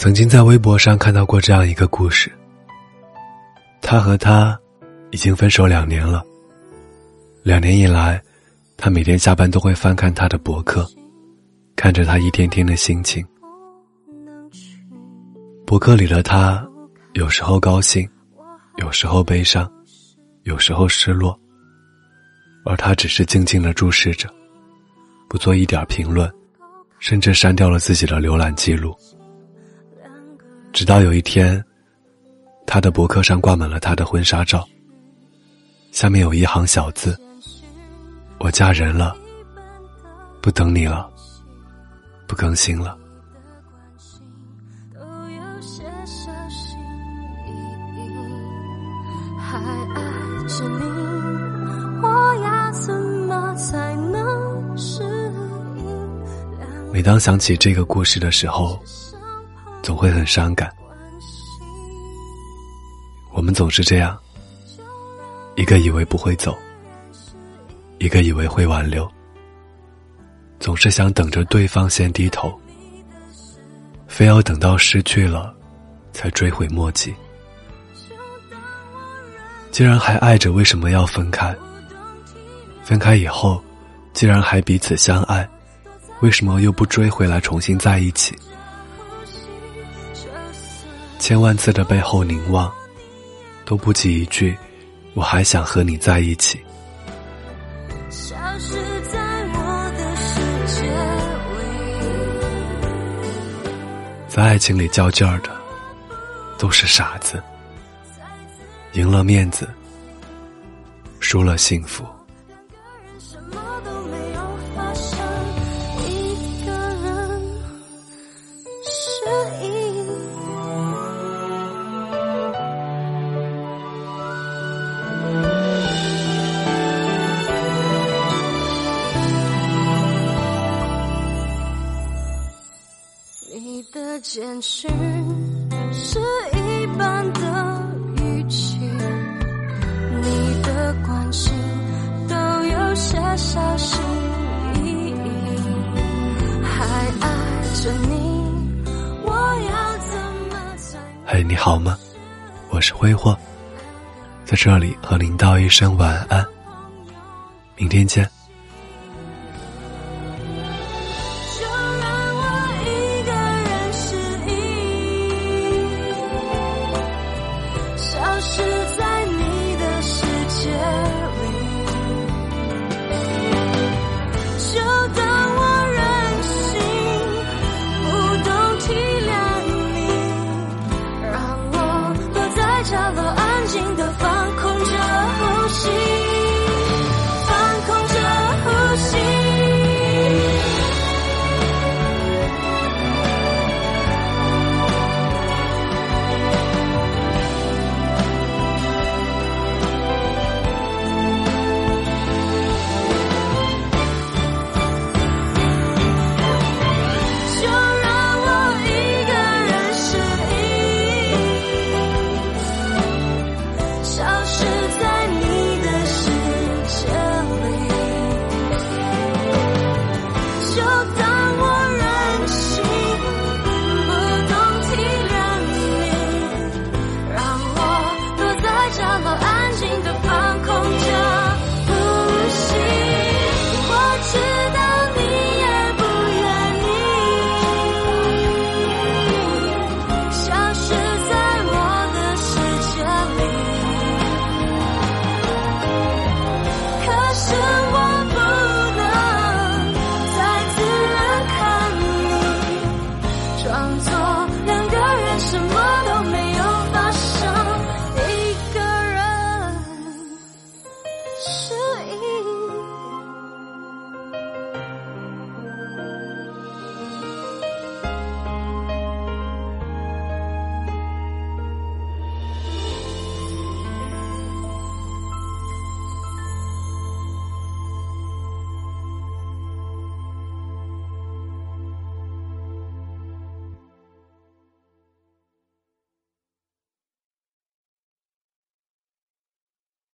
曾经在微博上看到过这样一个故事。他和他已经分手两年了。两年以来，他每天下班都会翻看他的博客，看着他一天天的心情。博客里的他，有时候高兴，有时候悲伤，有时候失落，而他只是静静的注视着，不做一点评论。甚至删掉了自己的浏览记录。直到有一天，他的博客上挂满了他的婚纱照，下面有一行小字：“我嫁人了，不等你了，不更新了。”，每当想起这个故事的时候，总会很伤感。我们总是这样，一个以为不会走，一个以为会挽留，总是想等着对方先低头，非要等到失去了，才追悔莫及。既然还爱着，为什么要分开？分开以后，既然还彼此相爱。为什么又不追回来重新在一起？千万次的背后凝望，都不及一句“我还想和你在一起”。在爱情里较劲儿的，都是傻子。赢了面子，输了幸福。你的简讯是一般的语气，你的关心都有些小心翼翼，还爱着你，我要怎么才？嘿，你好吗？我是挥霍，在这里和您道一声晚安，明天见。装作